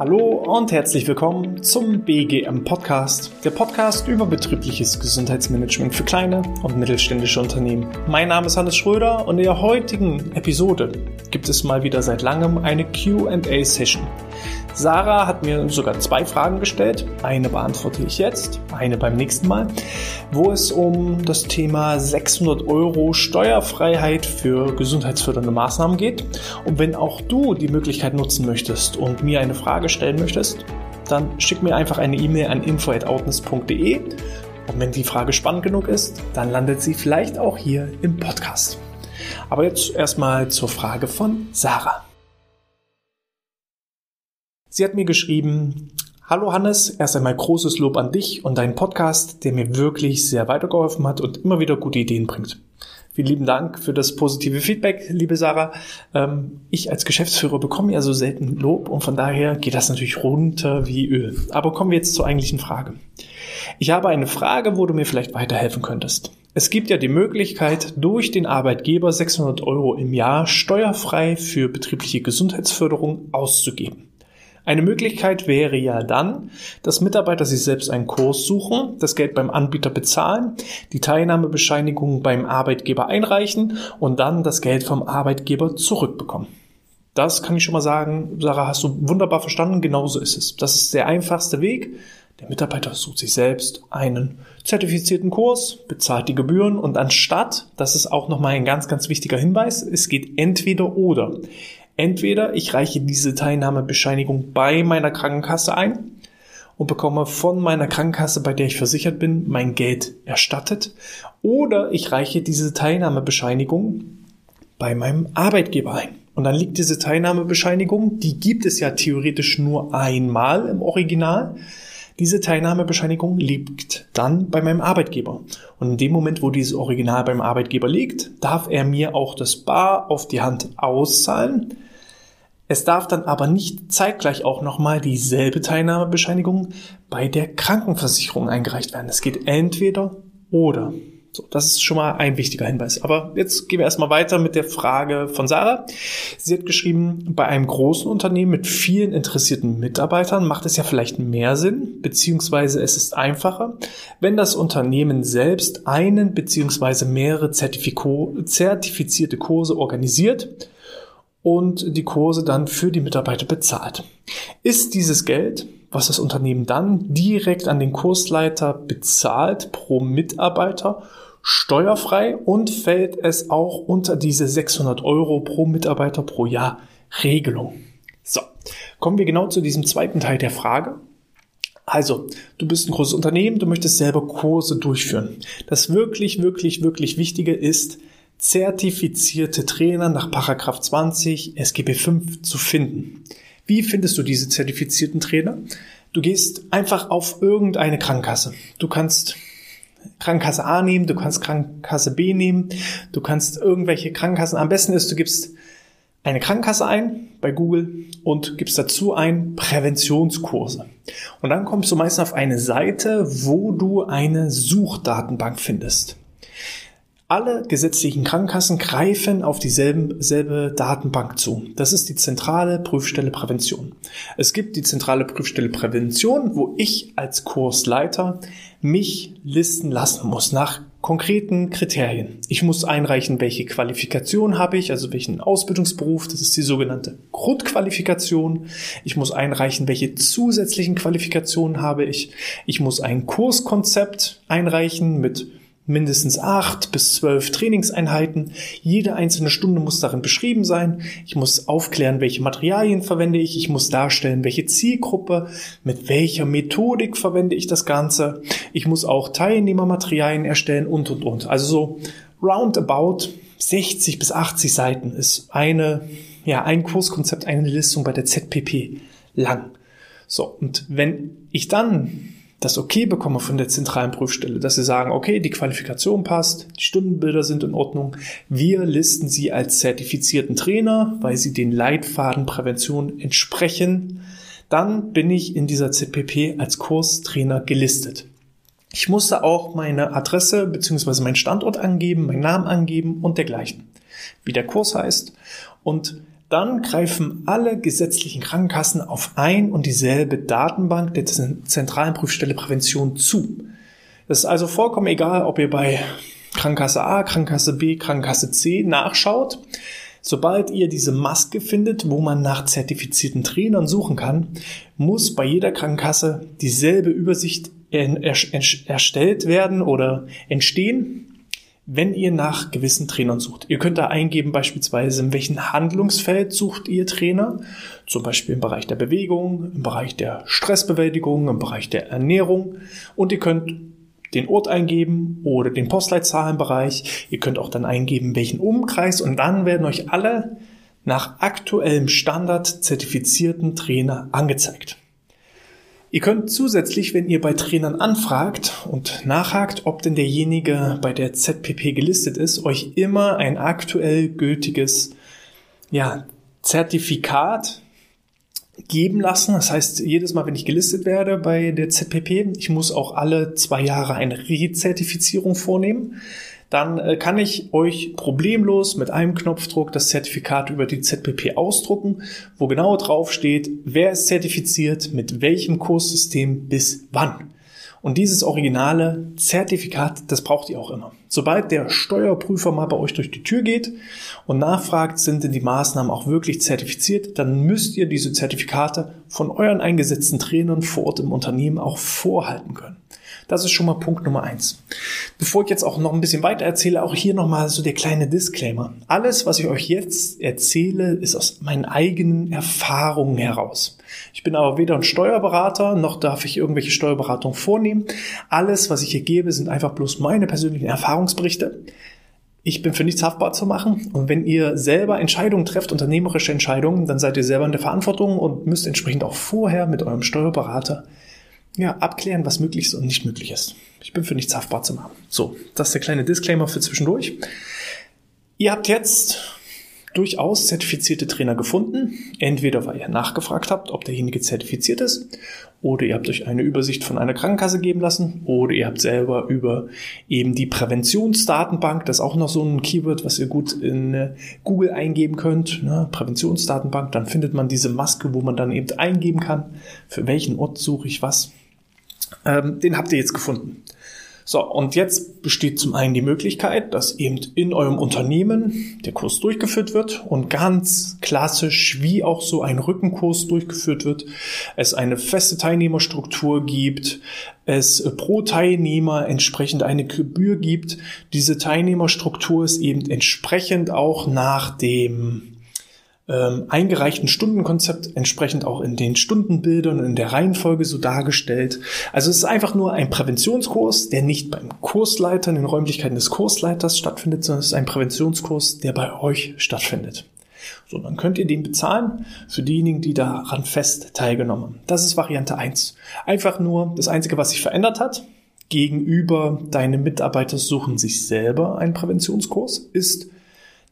Hallo und herzlich willkommen zum BGM Podcast, der Podcast über betriebliches Gesundheitsmanagement für kleine und mittelständische Unternehmen. Mein Name ist Hannes Schröder und in der heutigen Episode gibt es mal wieder seit langem eine QA-Session. Sarah hat mir sogar zwei Fragen gestellt. Eine beantworte ich jetzt, eine beim nächsten Mal, wo es um das Thema 600 Euro Steuerfreiheit für gesundheitsfördernde Maßnahmen geht. Und wenn auch du die Möglichkeit nutzen möchtest und mir eine Frage stellen möchtest, dann schick mir einfach eine E-Mail an info.outness.de und wenn die Frage spannend genug ist, dann landet sie vielleicht auch hier im Podcast. Aber jetzt erstmal zur Frage von Sarah. Sie hat mir geschrieben, Hallo Hannes, erst einmal großes Lob an dich und deinen Podcast, der mir wirklich sehr weitergeholfen hat und immer wieder gute Ideen bringt. Vielen lieben Dank für das positive Feedback, liebe Sarah. Ähm, ich als Geschäftsführer bekomme ja so selten Lob und von daher geht das natürlich runter wie Öl. Aber kommen wir jetzt zur eigentlichen Frage. Ich habe eine Frage, wo du mir vielleicht weiterhelfen könntest. Es gibt ja die Möglichkeit, durch den Arbeitgeber 600 Euro im Jahr steuerfrei für betriebliche Gesundheitsförderung auszugeben. Eine Möglichkeit wäre ja dann, dass Mitarbeiter sich selbst einen Kurs suchen, das Geld beim Anbieter bezahlen, die Teilnahmebescheinigung beim Arbeitgeber einreichen und dann das Geld vom Arbeitgeber zurückbekommen. Das kann ich schon mal sagen, Sarah, hast du wunderbar verstanden, genauso ist es. Das ist der einfachste Weg. Der Mitarbeiter sucht sich selbst einen zertifizierten Kurs, bezahlt die Gebühren und anstatt, das ist auch nochmal ein ganz, ganz wichtiger Hinweis, es geht entweder oder. Entweder ich reiche diese Teilnahmebescheinigung bei meiner Krankenkasse ein und bekomme von meiner Krankenkasse, bei der ich versichert bin, mein Geld erstattet, oder ich reiche diese Teilnahmebescheinigung bei meinem Arbeitgeber ein. Und dann liegt diese Teilnahmebescheinigung, die gibt es ja theoretisch nur einmal im Original. Diese Teilnahmebescheinigung liegt dann bei meinem Arbeitgeber. Und in dem Moment, wo dieses Original beim Arbeitgeber liegt, darf er mir auch das Bar auf die Hand auszahlen. Es darf dann aber nicht zeitgleich auch nochmal dieselbe Teilnahmebescheinigung bei der Krankenversicherung eingereicht werden. Es geht entweder oder. So, das ist schon mal ein wichtiger Hinweis. Aber jetzt gehen wir erstmal weiter mit der Frage von Sarah. Sie hat geschrieben, bei einem großen Unternehmen mit vielen interessierten Mitarbeitern macht es ja vielleicht mehr Sinn, beziehungsweise es ist einfacher, wenn das Unternehmen selbst einen beziehungsweise mehrere Zertifiko zertifizierte Kurse organisiert und die Kurse dann für die Mitarbeiter bezahlt. Ist dieses Geld was das Unternehmen dann direkt an den Kursleiter bezahlt pro Mitarbeiter steuerfrei und fällt es auch unter diese 600 Euro pro Mitarbeiter pro Jahr Regelung. So, kommen wir genau zu diesem zweiten Teil der Frage. Also, du bist ein großes Unternehmen, du möchtest selber Kurse durchführen. Das wirklich, wirklich, wirklich Wichtige ist, zertifizierte Trainer nach Paragraph 20 SGB 5 zu finden. Wie findest du diese zertifizierten Trainer? Du gehst einfach auf irgendeine Krankenkasse. Du kannst Krankenkasse A nehmen, du kannst Krankenkasse B nehmen, du kannst irgendwelche Krankenkassen. Am besten ist, du gibst eine Krankenkasse ein bei Google und gibst dazu ein Präventionskurse. Und dann kommst du meistens auf eine Seite, wo du eine Suchdatenbank findest. Alle gesetzlichen Krankenkassen greifen auf dieselbe selbe Datenbank zu. Das ist die zentrale Prüfstelle Prävention. Es gibt die zentrale Prüfstelle Prävention, wo ich als Kursleiter mich listen lassen muss nach konkreten Kriterien. Ich muss einreichen, welche Qualifikation habe ich, also welchen Ausbildungsberuf, das ist die sogenannte Grundqualifikation. Ich muss einreichen, welche zusätzlichen Qualifikationen habe ich. Ich muss ein Kurskonzept einreichen mit mindestens acht bis zwölf Trainingseinheiten. Jede einzelne Stunde muss darin beschrieben sein. Ich muss aufklären, welche Materialien verwende ich. Ich muss darstellen, welche Zielgruppe, mit welcher Methodik verwende ich das Ganze. Ich muss auch Teilnehmermaterialien erstellen und, und, und. Also so roundabout 60 bis 80 Seiten ist eine, ja, ein Kurskonzept, eine Listung bei der ZPP lang. So. Und wenn ich dann das Okay bekomme von der zentralen Prüfstelle, dass sie sagen, okay, die Qualifikation passt, die Stundenbilder sind in Ordnung, wir listen sie als zertifizierten Trainer, weil sie den Leitfaden Prävention entsprechen, dann bin ich in dieser ZPP als Kurstrainer gelistet. Ich musste auch meine Adresse bzw. meinen Standort angeben, meinen Namen angeben und dergleichen, wie der Kurs heißt und dann greifen alle gesetzlichen Krankenkassen auf ein und dieselbe Datenbank der zentralen Prüfstelle Prävention zu. Das ist also vollkommen egal, ob ihr bei Krankenkasse A, Krankenkasse B, Krankenkasse C nachschaut. Sobald ihr diese Maske findet, wo man nach zertifizierten Trainern suchen kann, muss bei jeder Krankenkasse dieselbe Übersicht erstellt werden oder entstehen, wenn ihr nach gewissen Trainern sucht. Ihr könnt da eingeben beispielsweise, in welchem Handlungsfeld sucht ihr Trainer, zum Beispiel im Bereich der Bewegung, im Bereich der Stressbewältigung, im Bereich der Ernährung und ihr könnt den Ort eingeben oder den Postleitzahlenbereich. Ihr könnt auch dann eingeben, welchen Umkreis und dann werden euch alle nach aktuellem Standard zertifizierten Trainer angezeigt. Ihr könnt zusätzlich, wenn ihr bei Trainern anfragt und nachhakt, ob denn derjenige bei der ZPP gelistet ist, euch immer ein aktuell gültiges ja, Zertifikat geben lassen. Das heißt, jedes Mal, wenn ich gelistet werde bei der ZPP, ich muss auch alle zwei Jahre eine Rezertifizierung vornehmen dann äh, kann ich euch problemlos mit einem Knopfdruck das Zertifikat über die ZPP ausdrucken, wo genau drauf steht, wer ist zertifiziert, mit welchem Kurssystem bis wann. Und dieses originale Zertifikat, das braucht ihr auch immer. Sobald der Steuerprüfer mal bei euch durch die Tür geht und nachfragt, sind denn die Maßnahmen auch wirklich zertifiziert, dann müsst ihr diese Zertifikate von euren eingesetzten Trainern vor Ort im Unternehmen auch vorhalten können. Das ist schon mal Punkt Nummer eins. Bevor ich jetzt auch noch ein bisschen weiter erzähle, auch hier nochmal so der kleine Disclaimer. Alles, was ich euch jetzt erzähle, ist aus meinen eigenen Erfahrungen heraus. Ich bin aber weder ein Steuerberater, noch darf ich irgendwelche Steuerberatung vornehmen. Alles, was ich hier gebe, sind einfach bloß meine persönlichen Erfahrungsberichte. Ich bin für nichts haftbar zu machen. Und wenn ihr selber Entscheidungen trefft, unternehmerische Entscheidungen, dann seid ihr selber in der Verantwortung und müsst entsprechend auch vorher mit eurem Steuerberater ja, abklären, was möglich ist und nicht möglich ist. Ich bin für nichts haftbar zu machen. So, das ist der kleine Disclaimer für zwischendurch. Ihr habt jetzt durchaus zertifizierte Trainer gefunden. Entweder weil ihr nachgefragt habt, ob derjenige zertifiziert ist, oder ihr habt euch eine Übersicht von einer Krankenkasse geben lassen, oder ihr habt selber über eben die Präventionsdatenbank, das ist auch noch so ein Keyword, was ihr gut in äh, Google eingeben könnt, ne? Präventionsdatenbank, dann findet man diese Maske, wo man dann eben eingeben kann, für welchen Ort suche ich was. Ähm, den habt ihr jetzt gefunden. So, und jetzt besteht zum einen die Möglichkeit, dass eben in eurem Unternehmen der Kurs durchgeführt wird und ganz klassisch wie auch so ein Rückenkurs durchgeführt wird, es eine feste Teilnehmerstruktur gibt, es pro Teilnehmer entsprechend eine Gebühr gibt. Diese Teilnehmerstruktur ist eben entsprechend auch nach dem ähm, eingereichten Stundenkonzept entsprechend auch in den Stundenbildern in der Reihenfolge so dargestellt. Also es ist einfach nur ein Präventionskurs, der nicht beim Kursleiter in den Räumlichkeiten des Kursleiters stattfindet, sondern es ist ein Präventionskurs, der bei euch stattfindet. So, dann könnt ihr den bezahlen für diejenigen, die daran fest teilgenommen haben. Das ist Variante 1. Einfach nur das Einzige, was sich verändert hat, gegenüber deine Mitarbeiter suchen sich selber einen Präventionskurs, ist,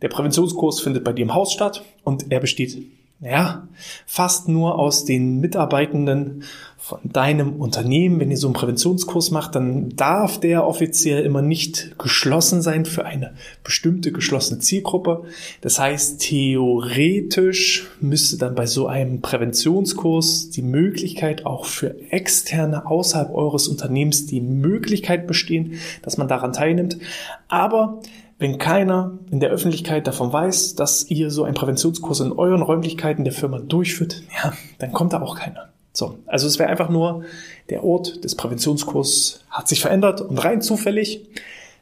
der Präventionskurs findet bei dir im Haus statt und er besteht, ja, fast nur aus den Mitarbeitenden von deinem Unternehmen. Wenn ihr so einen Präventionskurs macht, dann darf der offiziell immer nicht geschlossen sein für eine bestimmte geschlossene Zielgruppe. Das heißt, theoretisch müsste dann bei so einem Präventionskurs die Möglichkeit auch für externe außerhalb eures Unternehmens die Möglichkeit bestehen, dass man daran teilnimmt. Aber wenn keiner in der Öffentlichkeit davon weiß, dass ihr so einen Präventionskurs in euren Räumlichkeiten der Firma durchführt, ja, dann kommt da auch keiner. So, also es wäre einfach nur, der Ort des Präventionskurs hat sich verändert und rein zufällig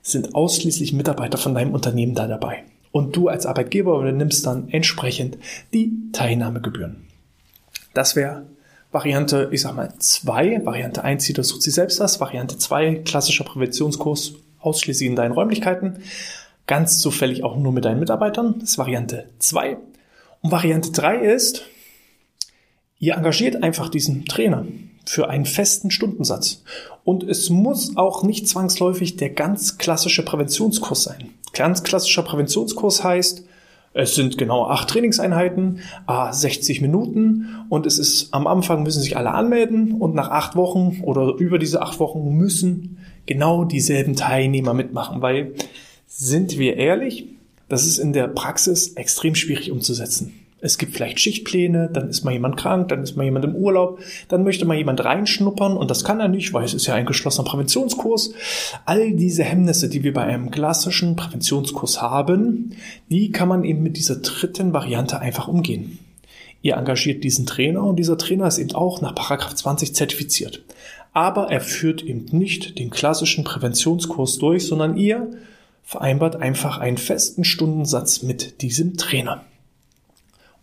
sind ausschließlich Mitarbeiter von deinem Unternehmen da dabei. Und du als Arbeitgeber übernimmst dann entsprechend die Teilnahmegebühren. Das wäre Variante, ich sag mal, zwei. Variante eins, jeder sucht sich selbst das. Variante zwei, klassischer Präventionskurs ausschließlich in deinen Räumlichkeiten ganz zufällig auch nur mit deinen Mitarbeitern. Das ist Variante 2. Und Variante 3 ist, ihr engagiert einfach diesen Trainer für einen festen Stundensatz. Und es muss auch nicht zwangsläufig der ganz klassische Präventionskurs sein. Ganz klassischer Präventionskurs heißt, es sind genau acht Trainingseinheiten, 60 Minuten und es ist am Anfang müssen sich alle anmelden und nach acht Wochen oder über diese acht Wochen müssen genau dieselben Teilnehmer mitmachen, weil sind wir ehrlich, das ist in der Praxis extrem schwierig umzusetzen. Es gibt vielleicht Schichtpläne, dann ist mal jemand krank, dann ist mal jemand im Urlaub, dann möchte mal jemand reinschnuppern und das kann er nicht, weil es ist ja ein geschlossener Präventionskurs. All diese Hemmnisse, die wir bei einem klassischen Präventionskurs haben, die kann man eben mit dieser dritten Variante einfach umgehen. Ihr engagiert diesen Trainer und dieser Trainer ist eben auch nach Paragraph 20 zertifiziert. Aber er führt eben nicht den klassischen Präventionskurs durch, sondern ihr vereinbart einfach einen festen Stundensatz mit diesem Trainer.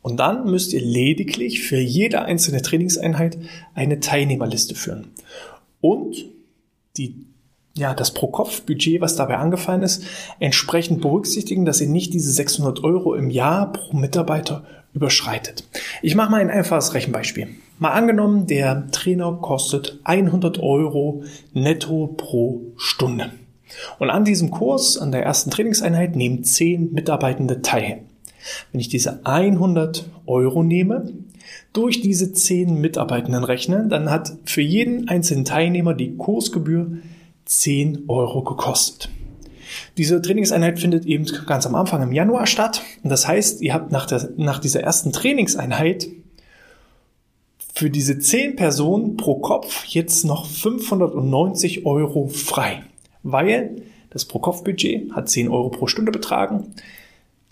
Und dann müsst ihr lediglich für jede einzelne Trainingseinheit eine Teilnehmerliste führen. Und die, ja, das Pro-Kopf-Budget, was dabei angefallen ist, entsprechend berücksichtigen, dass ihr nicht diese 600 Euro im Jahr pro Mitarbeiter überschreitet. Ich mache mal ein einfaches Rechenbeispiel. Mal angenommen, der Trainer kostet 100 Euro netto pro Stunde. Und an diesem Kurs, an der ersten Trainingseinheit, nehmen 10 Mitarbeitende teil. Wenn ich diese 100 Euro nehme, durch diese 10 Mitarbeitenden rechne, dann hat für jeden einzelnen Teilnehmer die Kursgebühr 10 Euro gekostet. Diese Trainingseinheit findet eben ganz am Anfang im Januar statt. Und das heißt, ihr habt nach, der, nach dieser ersten Trainingseinheit für diese 10 Personen pro Kopf jetzt noch 590 Euro frei, weil das Pro-Kopf-Budget hat 10 Euro pro Stunde betragen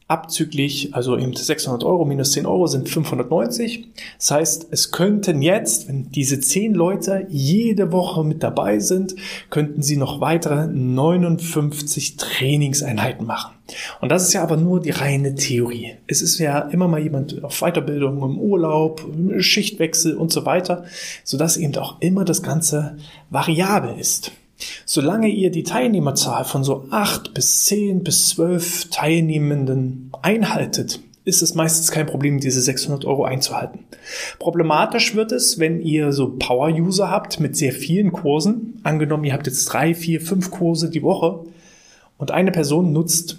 abzüglich, also eben 600 Euro minus 10 Euro sind 590. Das heißt, es könnten jetzt, wenn diese 10 Leute jede Woche mit dabei sind, könnten sie noch weitere 59 Trainingseinheiten machen. Und das ist ja aber nur die reine Theorie. Es ist ja immer mal jemand auf Weiterbildung, im Urlaub, Schichtwechsel und so weiter, sodass eben auch immer das Ganze variabel ist. Solange ihr die Teilnehmerzahl von so acht bis zehn bis zwölf Teilnehmenden einhaltet, ist es meistens kein Problem, diese 600 Euro einzuhalten. Problematisch wird es, wenn ihr so Power-User habt mit sehr vielen Kursen. Angenommen, ihr habt jetzt drei, vier, fünf Kurse die Woche und eine Person nutzt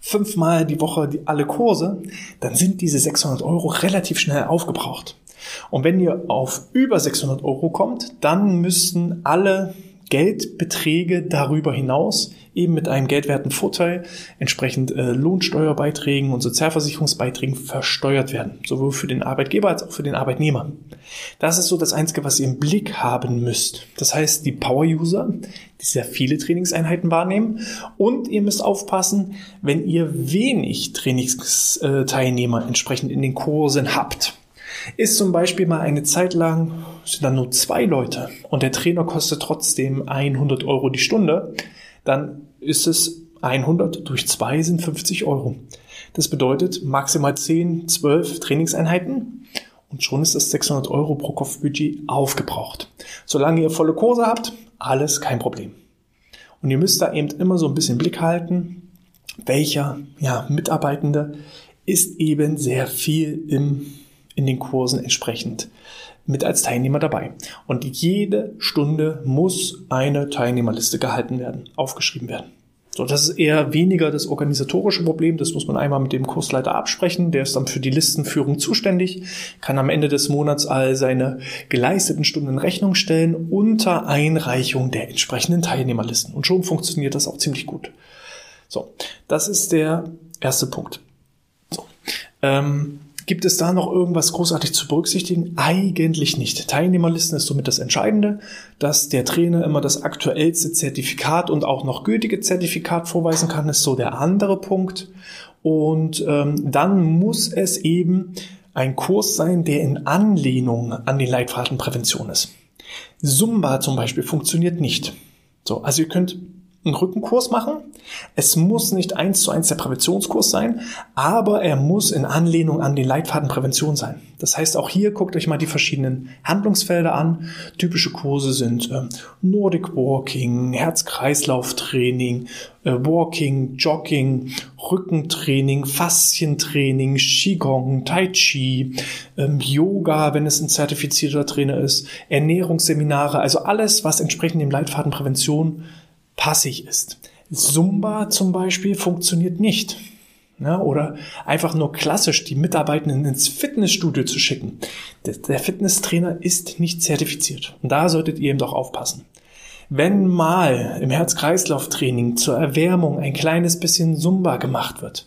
fünfmal die Woche alle Kurse, dann sind diese 600 Euro relativ schnell aufgebraucht. Und wenn ihr auf über 600 Euro kommt, dann müssten alle Geldbeträge darüber hinaus eben mit einem geldwerten Vorteil entsprechend äh, Lohnsteuerbeiträgen und Sozialversicherungsbeiträgen versteuert werden, sowohl für den Arbeitgeber als auch für den Arbeitnehmer. Das ist so das Einzige, was ihr im Blick haben müsst. Das heißt, die Power-User, die sehr viele Trainingseinheiten wahrnehmen und ihr müsst aufpassen, wenn ihr wenig Trainingsteilnehmer entsprechend in den Kursen habt ist zum Beispiel mal eine Zeit lang, sind dann nur zwei Leute und der Trainer kostet trotzdem 100 Euro die Stunde, dann ist es 100 durch 2 sind 50 Euro. Das bedeutet maximal 10, 12 Trainingseinheiten und schon ist das 600 Euro pro Kopfbudget aufgebraucht. Solange ihr volle Kurse habt, alles kein Problem. Und ihr müsst da eben immer so ein bisschen Blick halten, welcher ja, Mitarbeitende ist eben sehr viel im in den Kursen entsprechend mit als Teilnehmer dabei. Und jede Stunde muss eine Teilnehmerliste gehalten werden, aufgeschrieben werden. So, das ist eher weniger das organisatorische Problem. Das muss man einmal mit dem Kursleiter absprechen. Der ist dann für die Listenführung zuständig, kann am Ende des Monats all seine geleisteten Stunden in Rechnung stellen unter Einreichung der entsprechenden Teilnehmerlisten. Und schon funktioniert das auch ziemlich gut. So, das ist der erste Punkt. So, ähm, Gibt es da noch irgendwas großartig zu berücksichtigen? Eigentlich nicht. Teilnehmerlisten ist somit das Entscheidende, dass der Trainer immer das aktuellste Zertifikat und auch noch gültige Zertifikat vorweisen kann, ist so der andere Punkt. Und ähm, dann muss es eben ein Kurs sein, der in Anlehnung an die Leitfadenprävention ist. Zumba zum Beispiel funktioniert nicht. So, also ihr könnt einen Rückenkurs machen. Es muss nicht eins zu eins der Präventionskurs sein, aber er muss in Anlehnung an den Leitfaden Prävention sein. Das heißt, auch hier guckt euch mal die verschiedenen Handlungsfelder an. Typische Kurse sind äh, Nordic Walking, Herz-Kreislauf-Training, äh, Walking, Jogging, Rückentraining, Faszientraining, Qigong, Tai Chi, ähm, Yoga, wenn es ein zertifizierter Trainer ist, Ernährungsseminare, also alles, was entsprechend dem Leitfaden Prävention passig ist. Zumba zum Beispiel funktioniert nicht. Ja, oder einfach nur klassisch die Mitarbeitenden ins Fitnessstudio zu schicken. Der Fitnesstrainer ist nicht zertifiziert. Und da solltet ihr eben doch aufpassen. Wenn mal im Herz-Kreislauf-Training zur Erwärmung ein kleines bisschen Zumba gemacht wird,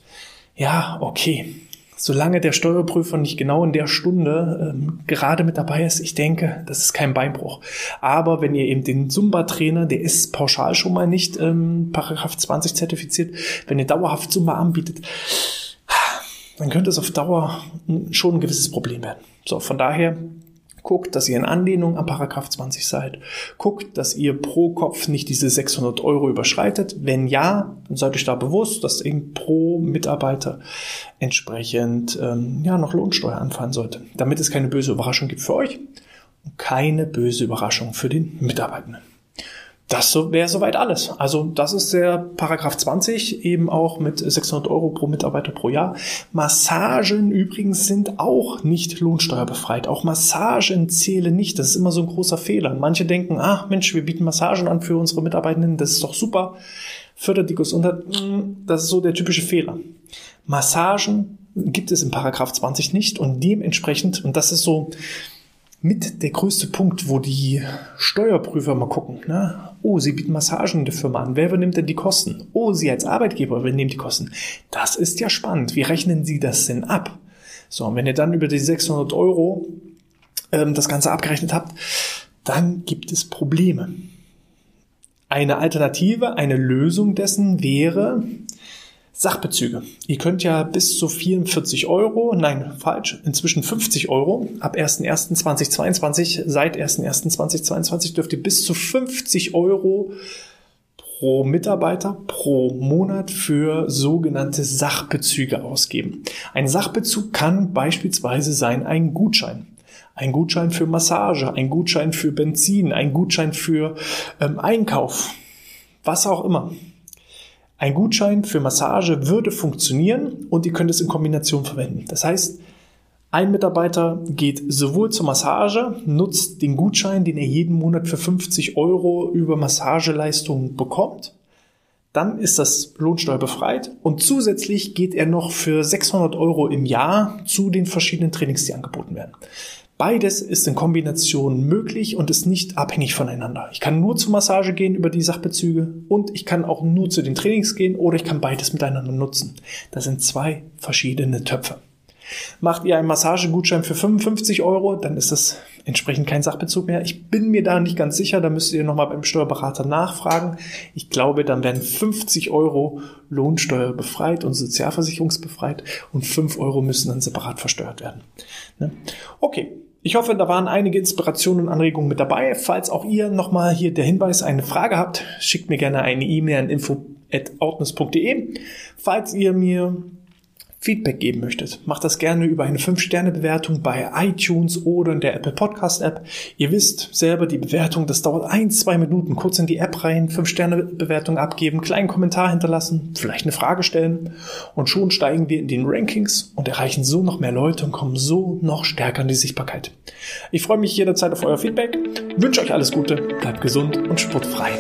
ja, okay, solange der Steuerprüfer nicht genau in der Stunde ähm, gerade mit dabei ist, ich denke, das ist kein Beinbruch. Aber wenn ihr eben den Zumba-Trainer, der ist pauschal schon mal nicht ähm, Paragraph 20 zertifiziert, wenn ihr dauerhaft Zumba anbietet, dann könnte es auf Dauer schon ein gewisses Problem werden. So, von daher Guckt, dass ihr in Anlehnung an Paragraph 20 seid. Guckt, dass ihr pro Kopf nicht diese 600 Euro überschreitet. Wenn ja, dann seid euch da bewusst, dass eben pro Mitarbeiter entsprechend ähm, ja noch Lohnsteuer anfallen sollte, damit es keine böse Überraschung gibt für euch und keine böse Überraschung für den Mitarbeitenden. Das wäre soweit alles. Also das ist der Paragraph 20, eben auch mit 600 Euro pro Mitarbeiter pro Jahr. Massagen übrigens sind auch nicht lohnsteuerbefreit. Auch Massagen zählen nicht. Das ist immer so ein großer Fehler. Manche denken, ach Mensch, wir bieten Massagen an für unsere Mitarbeitenden, das ist doch super. Fördert die Gesundheit. Hm, das ist so der typische Fehler. Massagen gibt es im Paragraph 20 nicht und dementsprechend, und das ist so, mit der größte Punkt, wo die Steuerprüfer mal gucken. Ne? Oh, Sie bieten Massagen der Firma an. Wer übernimmt denn die Kosten? Oh, Sie als Arbeitgeber übernehmen die Kosten. Das ist ja spannend. Wie rechnen Sie das denn ab? So, und wenn ihr dann über die 600 Euro ähm, das Ganze abgerechnet habt, dann gibt es Probleme. Eine Alternative, eine Lösung dessen wäre, Sachbezüge. Ihr könnt ja bis zu 44 Euro, nein, falsch, inzwischen 50 Euro, ab 1.1.2022, seit 1.1.2022 dürft ihr bis zu 50 Euro pro Mitarbeiter pro Monat für sogenannte Sachbezüge ausgeben. Ein Sachbezug kann beispielsweise sein ein Gutschein. Ein Gutschein für Massage, ein Gutschein für Benzin, ein Gutschein für ähm, Einkauf, was auch immer. Ein Gutschein für Massage würde funktionieren und ihr könnt es in Kombination verwenden. Das heißt, ein Mitarbeiter geht sowohl zur Massage, nutzt den Gutschein, den er jeden Monat für 50 Euro über Massageleistungen bekommt. Dann ist das lohnsteuerbefreit und zusätzlich geht er noch für 600 Euro im Jahr zu den verschiedenen Trainings, die angeboten werden. Beides ist in Kombination möglich und ist nicht abhängig voneinander. Ich kann nur zur Massage gehen über die Sachbezüge und ich kann auch nur zu den Trainings gehen oder ich kann beides miteinander nutzen. Das sind zwei verschiedene Töpfe. Macht ihr einen Massagegutschein für 55 Euro, dann ist das entsprechend kein Sachbezug mehr. Ich bin mir da nicht ganz sicher, da müsst ihr nochmal beim Steuerberater nachfragen. Ich glaube, dann werden 50 Euro Lohnsteuer befreit und sozialversicherungsbefreit und 5 Euro müssen dann separat versteuert werden. Ne? Okay, ich hoffe, da waren einige Inspirationen und Anregungen mit dabei. Falls auch ihr nochmal hier der Hinweis, eine Frage habt, schickt mir gerne eine E-Mail an info.outness.de. Falls ihr mir Feedback geben möchtet, macht das gerne über eine 5-Sterne-Bewertung bei iTunes oder in der Apple Podcast-App. Ihr wisst selber, die Bewertung, das dauert ein, zwei Minuten. Kurz in die App rein, 5-Sterne-Bewertung abgeben, kleinen Kommentar hinterlassen, vielleicht eine Frage stellen und schon steigen wir in den Rankings und erreichen so noch mehr Leute und kommen so noch stärker in die Sichtbarkeit. Ich freue mich jederzeit auf euer Feedback, wünsche euch alles Gute, bleibt gesund und sportfrei.